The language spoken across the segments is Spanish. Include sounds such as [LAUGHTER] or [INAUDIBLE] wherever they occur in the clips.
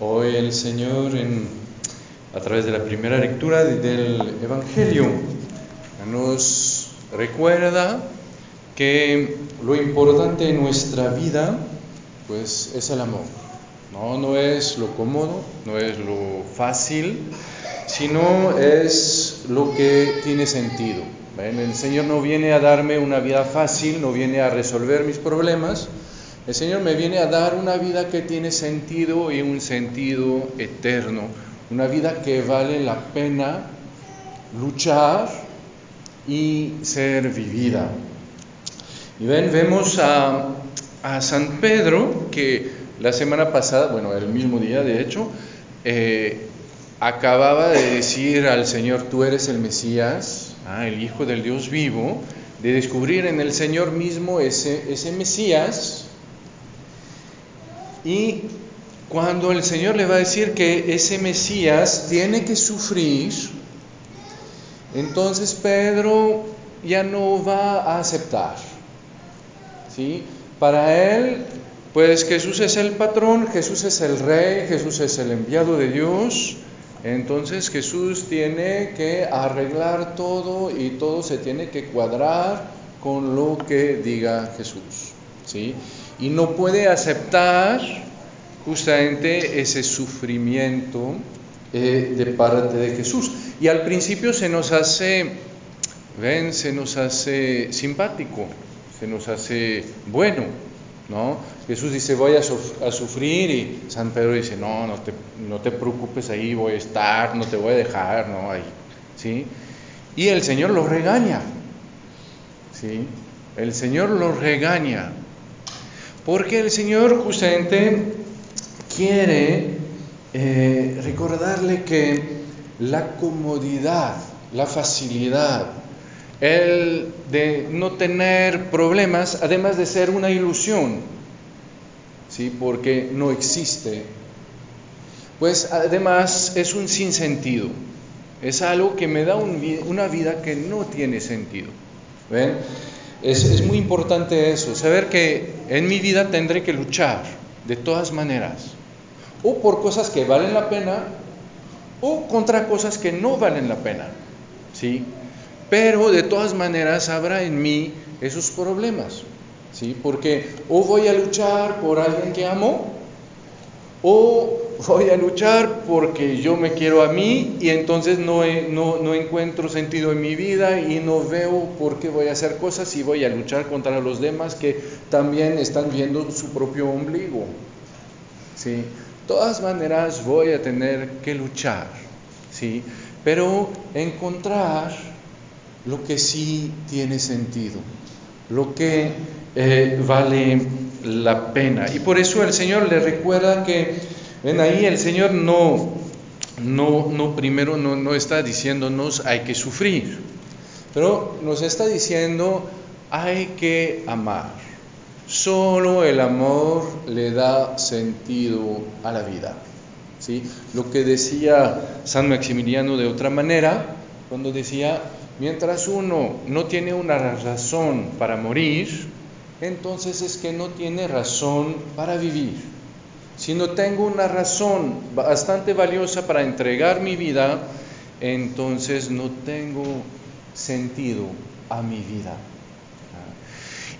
Hoy el Señor, a través de la primera lectura del Evangelio, nos recuerda que lo importante en nuestra vida, pues, es el amor. No, no es lo cómodo, no es lo fácil, sino es lo que tiene sentido. El Señor no viene a darme una vida fácil, no viene a resolver mis problemas, el Señor me viene a dar una vida que tiene sentido y un sentido eterno, una vida que vale la pena luchar y ser vivida. Y ven, vemos a, San Pedro que la semana pasada, bueno, el mismo día de hecho, eh, acababa de decir al Señor, tú eres el Mesías, ah, el Hijo del Dios vivo, de descubrir en el Señor mismo ese Mesías y cuando el Señor le va a decir que ese Mesías tiene que sufrir, entonces Pedro ya no va a aceptar. ¿sí? Para él, pues Jesús es el patrón, Jesús es el rey, Jesús es el enviado de Dios. Entonces Jesús tiene que arreglar todo y todo se tiene que cuadrar con lo que diga Jesús. ¿sí? Y no puede aceptar justamente ese sufrimiento eh, de parte de Jesús. Y al principio se nos hace, ven, se nos hace simpático, se nos hace bueno, ¿no? Jesús dice, voy a, sufrir y San Pedro dice, no, no te, preocupes ahí, voy a estar, no te voy a dejar, ¿no? ¿sí? Y el Señor lo regaña, ¿sí? El Señor lo regaña. Porque el Señor justamente quiere eh, recordarle que la comodidad, la facilidad, el de no tener problemas, además de ser una ilusión, ¿sí? porque no existe, pues además es un sinsentido, es algo que me da una vida que no tiene sentido. ¿Ven? Es, muy importante eso, saber que en mi vida tendré que luchar de todas maneras, o por cosas que valen la pena, o contra cosas que no valen la pena, ¿sí? Pero de todas maneras habrá en mí esos problemas, ¿sí? Porque o voy a luchar por alguien que amo, o voy a luchar porque yo me quiero a mí y entonces no, no, encuentro sentido en mi vida y no veo por qué voy a hacer cosas y voy a luchar contra los demás que también están viendo su propio ombligo. ¿sí? todas maneras voy a tener que luchar, ¿sí? pero encontrar lo que sí tiene sentido, lo que eh, vale la pena. Y por eso el Señor le recuerda que Ven ahí el Señor no, no, no primero no, no está diciéndonos hay que sufrir, pero nos está diciendo hay que amar. Solo el amor le da sentido a la vida. ¿sí? Lo que decía San Maximiliano de otra manera, cuando decía, mientras uno no tiene una razón para morir, entonces es que no tiene razón para vivir. Si no tengo una razón bastante valiosa para entregar mi vida, entonces no tengo sentido a mi vida.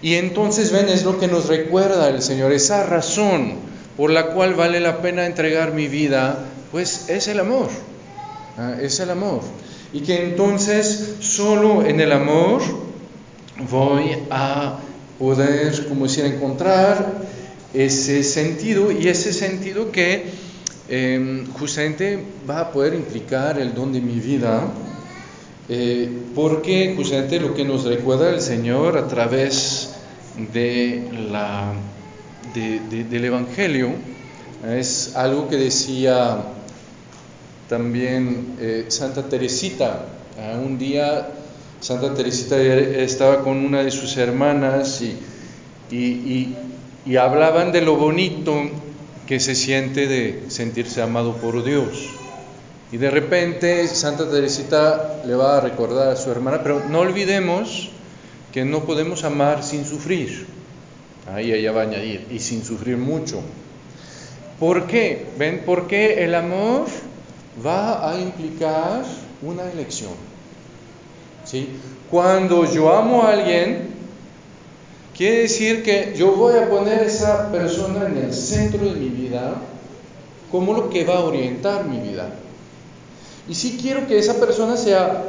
Y entonces, ven, es lo que nos recuerda el Señor, esa razón por la cual vale la pena entregar mi vida, pues es el amor, es el amor. Y que entonces solo en el amor voy a poder, como decir, encontrar ese sentido y ese sentido que em, justamente va a poder implicar el don de mi vida, eh, porque justamente lo que nos recuerda el Señor a través de la, del Evangelio es algo que decía también eh, Santa Teresita. Un día Santa Teresita estaba con una de sus hermanas y hablaban de lo bonito que se siente de sentirse amado por Dios. Y de repente Santa Teresita le va a recordar a su hermana, pero no olvidemos que no podemos amar sin sufrir. Ahí ella va a añadir, y sin sufrir mucho. ¿Por qué? ¿Ven? Porque el amor va a implicar una elección. ¿Sí? Cuando yo amo a alguien, quiere decir que yo voy a poner a esa persona en el centro de mi vida como lo que va a orientar mi vida. Y si quiero que esa persona sea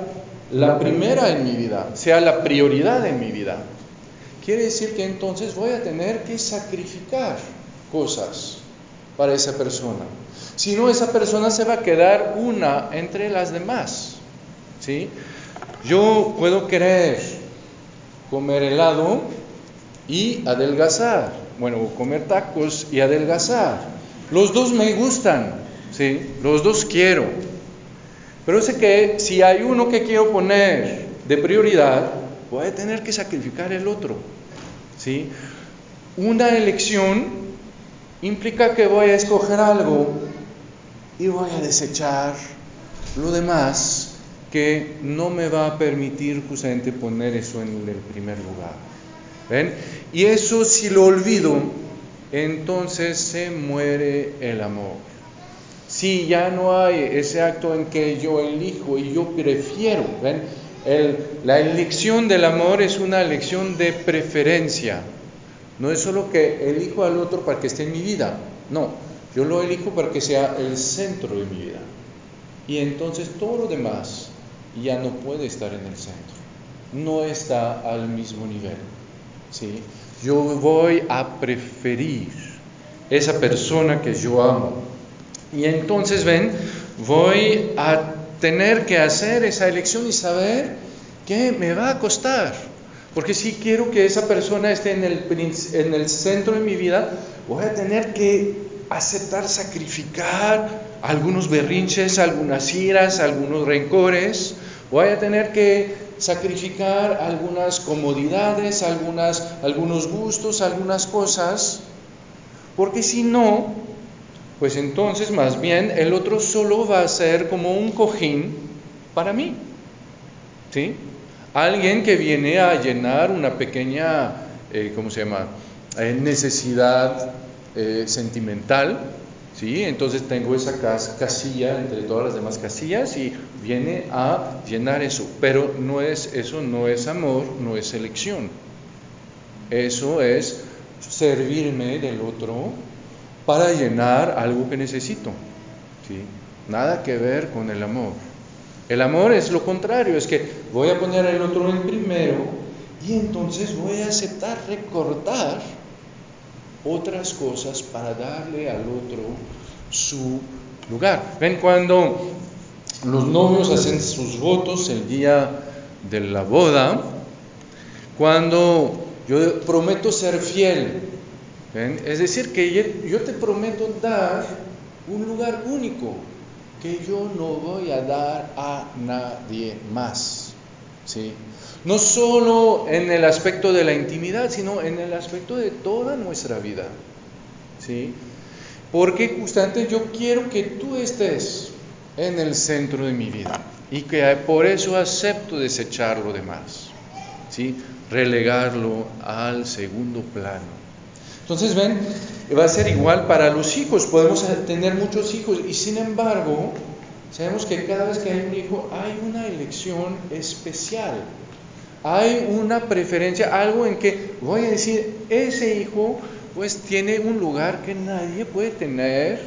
la primera en mi vida, sea la prioridad en mi vida, quiere decir que entonces voy a tener que sacrificar cosas para esa persona. Si no, esa persona se va a quedar una entre las demás. ¿sí? Yo puedo querer comer helado y adelgazar. Bueno, comer tacos y adelgazar. Los dos me gustan, ¿sí? Los dos quiero. Pero sé que si hay uno que quiero poner de prioridad, voy a tener que sacrificar el otro, ¿sí? Una elección implica que voy a escoger algo y voy a desechar lo demás que no me va a permitir justamente poner eso en el primer lugar. ¿Ven? Y eso si lo olvido, entonces se muere el amor. Si ya no hay ese acto en que yo elijo y yo prefiero, ¿ven? la elección del amor es una elección de preferencia. No es solo que elijo al otro para que esté en mi vida, no, yo lo elijo para que sea el centro de mi vida. Y entonces todo lo demás ya no puede estar en el centro, no está al mismo nivel. ¿sí? Yo voy a preferir esa persona que yo amo. Y entonces ven, voy a tener que hacer esa elección y saber qué me va a costar. Porque si quiero que esa persona esté en el, en el centro de mi vida, voy a tener que aceptar sacrificar algunos berrinches, algunas iras, algunos rencores. Voy a tener que sacrificar algunas comodidades, algunas, algunos gustos, algunas cosas, porque si no, pues entonces más bien el otro solo va a ser como un cojín para mí. ¿Sí? Alguien que viene a llenar una pequeña, eh, ¿cómo se llama? Eh, necesidad eh, sentimental, ¿sí? Entonces tengo esa casilla entre todas las demás casillas y viene a llenar eso. Pero no es, eso no es amor, no es elección. Eso es servirme del otro para llenar algo que necesito. ¿sí? Nada que ver con el amor. El amor es lo contrario, es que voy a poner al otro en primero y entonces voy a aceptar recortar otras cosas para darle al otro su lugar. Ven cuando los novios hacen sus votos el día de la boda, cuando yo prometo ser fiel, es decir, que yo te prometo dar un lugar único que yo no voy a dar a nadie más. ¿sí? No solo en el aspecto de la intimidad, sino en el aspecto de toda nuestra vida. ¿sí? Porque justamente yo quiero que tú estés en el centro de mi vida y que por eso acepto desechar lo demás, ¿sí? relegarlo al segundo plano. Entonces, ven, va a ser igual para los hijos. Podemos tener muchos hijos y sin embargo, sabemos que cada vez que hay un hijo hay una elección especial. Hay una preferencia, algo en que voy a decir, ese hijo pues tiene un lugar que nadie puede tener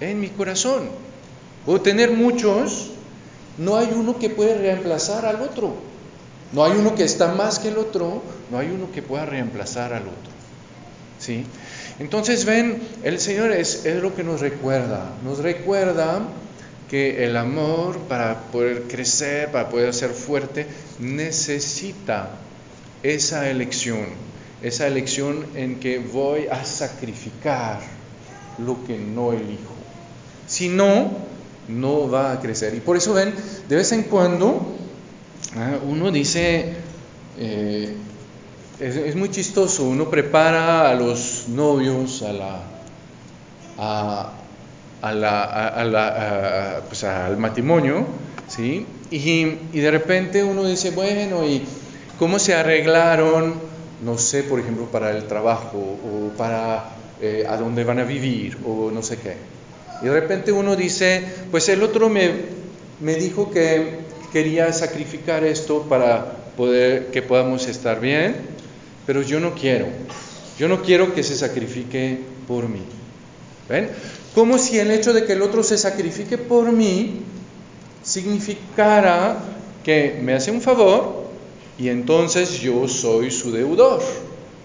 en mi corazón. Puedo tener muchos, no hay uno que puede reemplazar al otro. No hay uno que está más que el otro, no hay uno que pueda reemplazar al otro. ¿Sí? Entonces ven, el Señor es lo que nos recuerda, nos recuerda que el amor para poder crecer, para poder ser fuerte, necesita esa elección, esa elección en que voy a sacrificar lo que no elijo. Si no, no va a crecer. Y por eso ven, de vez en cuando ah, uno dice, eh, es, muy chistoso, uno prepara a los novios a la, pues al matrimonio, ¿sí? Y, y de repente uno dice, bueno, ¿y cómo se arreglaron? no sé, por ejemplo, para el trabajo o para eh, a dónde van a vivir o no sé qué. Y de repente uno dice, pues el otro me, me dijo que quería sacrificar esto para poder que podamos estar bien, pero yo no quiero. Yo no quiero que se sacrifique por mí. ¿Ven? Como si el hecho de que el otro se sacrifique por mí significara que me hace un favor y entonces yo soy su deudor.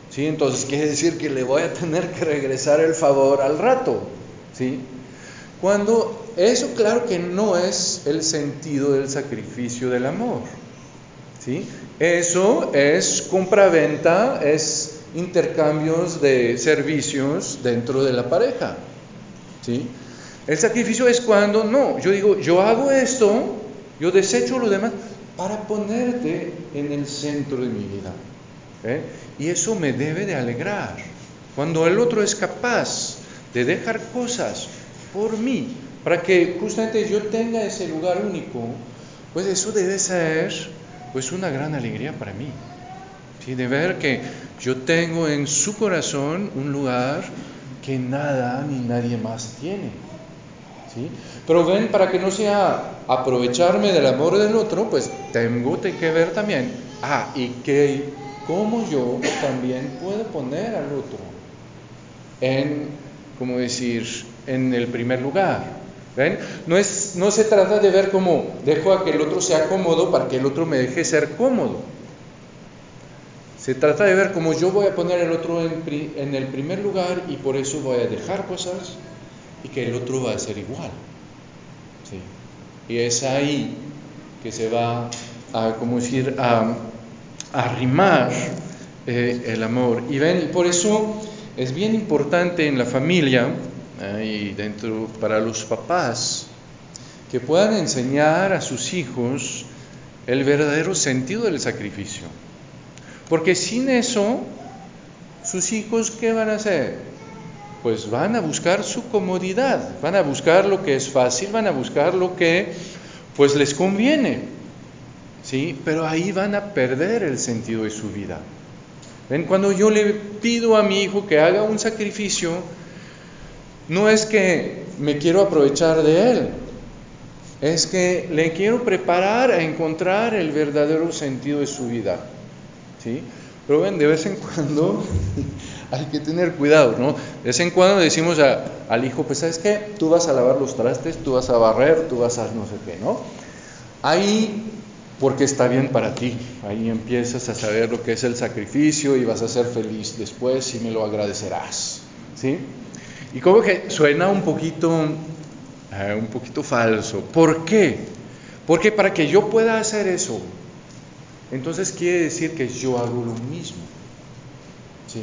¿Sí? Entonces quiere decir que le voy a tener que regresar el favor al rato. ¿Sí? Cuando eso claro que no es el sentido del sacrificio del amor. ¿Sí? Eso es compra-venta, es intercambios de servicios dentro de la pareja. ¿Sí? El sacrificio es cuando, no, yo digo, yo hago esto, yo desecho lo demás para ponerte en el centro de mi vida. ¿eh? Y eso me debe de alegrar. Cuando el otro es capaz de dejar cosas por mí, para que justamente yo tenga ese lugar único, pues eso debe ser pues una gran alegría para mí. ¿sí? De ver que yo tengo en su corazón un lugar que nada ni nadie más tiene. ¿sí? Pero ven, para que no sea aprovecharme del amor del otro, pues tengo que ver también, ah, y que cómo yo también puedo poner al otro en, como decir, en el primer lugar. ¿Ven? No, es, no se trata de ver cómo dejo a que el otro sea cómodo para que el otro me deje ser cómodo. Se trata de ver cómo yo voy a poner el otro en, el primer lugar y por eso voy a dejar cosas y que el otro va a ser igual. Y es ahí que se va a, como decir, a, arrimar eh, el amor. Y por eso es bien importante en la familia eh, y dentro para los papás que puedan enseñar a sus hijos el verdadero sentido del sacrificio. Porque sin eso, sus hijos, ¿qué van a hacer? Pues van a buscar su comodidad, van a buscar lo que es fácil, van a buscar lo que pues les conviene. ¿Sí? Pero ahí van a perder el sentido de su vida. ¿Ven? Cuando yo le pido a mi hijo que haga un sacrificio, no es que me quiero aprovechar de él, es que le quiero preparar a encontrar el verdadero sentido de su vida. ¿Sí? Pero ven, de vez en cuando [LAUGHS] hay que tener cuidado, ¿no? De vez en cuando decimos al hijo, pues sabes qué, tú vas a lavar los trastes, tú vas a barrer, tú vas a no sé qué, ¿no? Ahí, porque está bien para ti, ahí empiezas a saber lo que es el sacrificio y vas a ser feliz después y me lo agradecerás, ¿sí? Y como que suena un poquito, eh, un poquito falso. ¿Por qué? Porque para que yo pueda hacer eso, entonces quiere decir que yo hago lo mismo. ¿sí?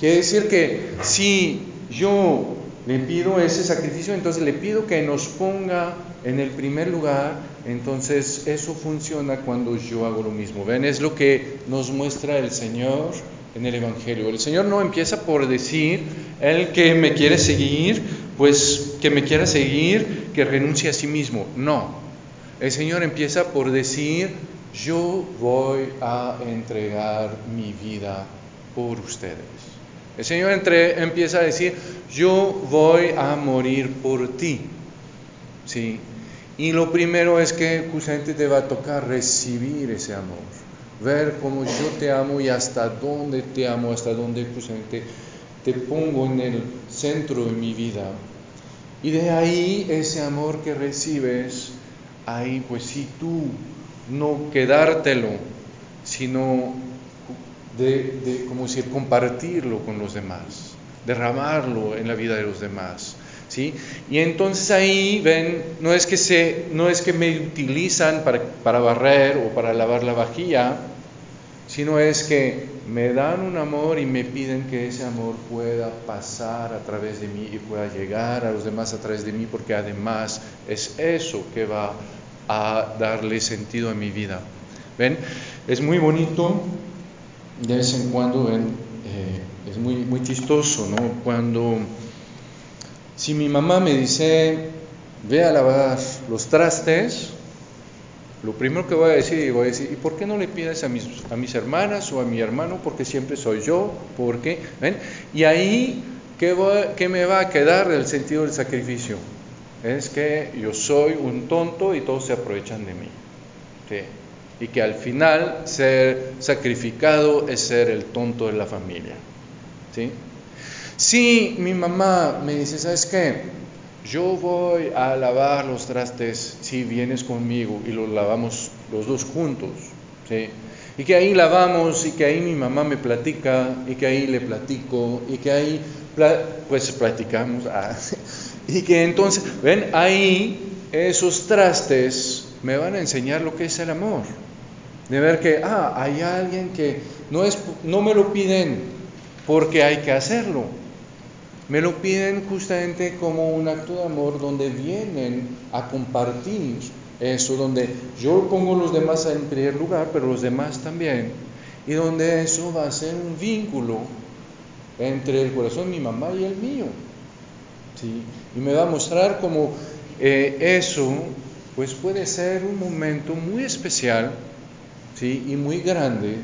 Quiere decir que si yo le pido ese sacrificio, entonces le pido que nos ponga en el primer lugar, entonces eso funciona cuando yo hago lo mismo. ¿Ven? Es lo que nos muestra el Señor en el Evangelio. El Señor no empieza por decir, el que me quiere seguir, pues que me quiera seguir, que renuncie a sí mismo. No. El Señor empieza por decir, yo voy a entregar mi vida por ustedes. El Señor entre, empieza a decir, yo voy a morir por ti. ¿Sí? Y lo primero es que justamente te va a tocar recibir ese amor, ver cómo yo te amo y hasta dónde te amo, hasta dónde justamente te pongo en el centro de mi vida. Y de ahí ese amor que recibes, ahí pues si tú no quedártelo, sino de, como decir, compartirlo con los demás, derramarlo en la vida de los demás. ¿sí? Y entonces ahí ven, no es que, se, no es que me utilizan para, para barrer o para lavar la vajilla, sino es que me dan un amor y me piden que ese amor pueda pasar a través de mí y pueda llegar a los demás a través de mí, porque además es eso que va a darle sentido a mi vida. ¿Ven? Es muy bonito, de vez en cuando, ven, eh, es muy, muy chistoso, ¿no? Cuando, si mi mamá me dice, ve a lavar los trastes, lo primero que voy a decir, voy a decir, ¿y por qué no le pides a mis, a mis hermanas o a mi hermano? Porque siempre soy yo, porque, ¿ven? Y ahí ¿qué, me va a quedar del sentido del sacrificio? Es que yo soy un tonto y todos se aprovechan de mí. Y que al final ser sacrificado es ser el tonto de la familia. ¿sí? Si mi mamá me dice, ¿sabes qué? Yo voy a lavar los trastes si vienes conmigo y los lavamos los dos juntos. ¿sí? Y que ahí lavamos y que ahí mi mamá me platica y que ahí le platico y que ahí pues platicamos. [LAUGHS] Ah, y que entonces, ven, ahí esos trastes me van a enseñar lo que es el amor. De ver que, ah, hay alguien que no, es, no me lo piden porque hay que hacerlo. Me lo piden justamente como un acto de amor donde vienen a compartir eso, donde yo pongo los demás en primer lugar, pero los demás también, y donde eso va a ser un vínculo entre el corazón de mi mamá y el mío. ¿Sí? Y me va a mostrar cómo eh, eso pues puede ser un momento muy especial ¿sí? y muy grande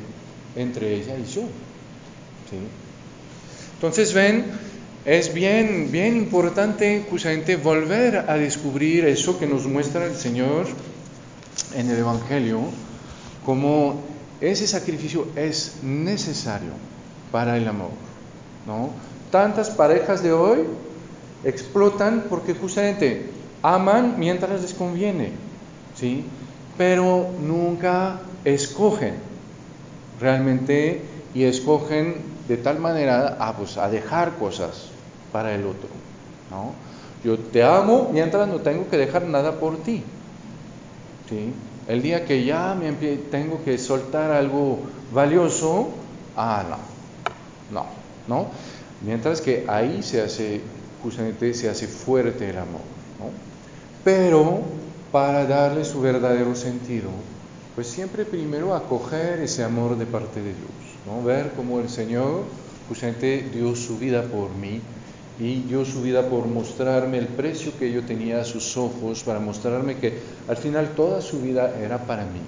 entre ella y yo. ¿sí? Entonces ven, es bien, bien importante justamente volver a descubrir eso que nos muestra el Señor en el Evangelio, como ese sacrificio es necesario para el amor. ¿no? Tantas parejas de hoy explotan porque justamente aman mientras les conviene, ¿sí? pero nunca escogen realmente y escogen de tal manera a, pues, a dejar cosas para el otro. ¿no? Yo te amo mientras no tengo que dejar nada por ti. ¿sí? El día que ya me tengo que soltar algo valioso, ah, no, no, ¿no? Mientras que ahí se hace, justamente se hace fuerte el amor, ¿no? Pero para darle su verdadero sentido, pues siempre primero acoger ese amor de parte de Dios, ¿no? Ver cómo el Señor justamente dio su vida por mí y dio su vida por mostrarme el precio que yo tenía a sus ojos, para mostrarme que al final toda su vida era para mí.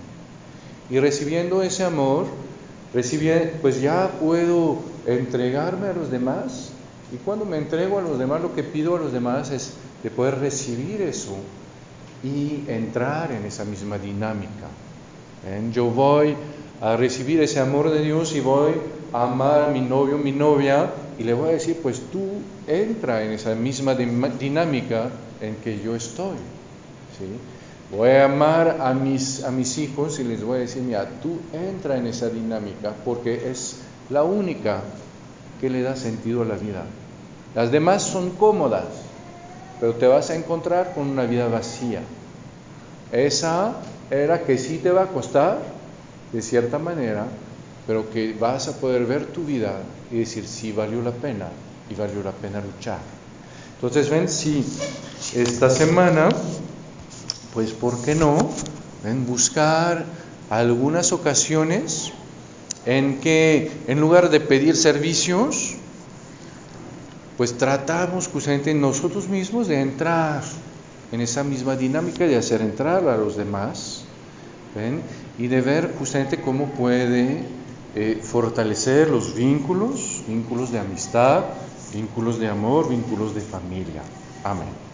Y recibiendo ese amor, pues ya puedo entregarme a los demás. Y cuando me entrego a los demás, lo que pido a los demás es de poder recibir eso y entrar en esa misma dinámica. Yo voy a recibir ese amor de Dios y voy a amar a mi novio, mi novia, y le voy a decir, pues tú entra en esa misma dinámica en que yo estoy. ¿sí? Voy a amar a mis, a mis hijos y les voy a decir, mira, tú entra en esa dinámica porque es la única que le da sentido a la vida. Las demás son cómodas, pero te vas a encontrar con una vida vacía. Esa era que sí te va a costar, de cierta manera, pero que vas a poder ver tu vida y decir, sí, valió la pena y valió la pena luchar. Entonces, ven, si esta semana, pues, ¿por qué no? Ven, buscar algunas ocasiones en que en lugar de pedir servicios, pues tratamos justamente nosotros mismos de entrar en esa misma dinámica de hacer entrar a los demás ¿ven? y de ver justamente cómo puede eh, fortalecer los vínculos, vínculos de amistad, vínculos de amor, vínculos de familia. Amén.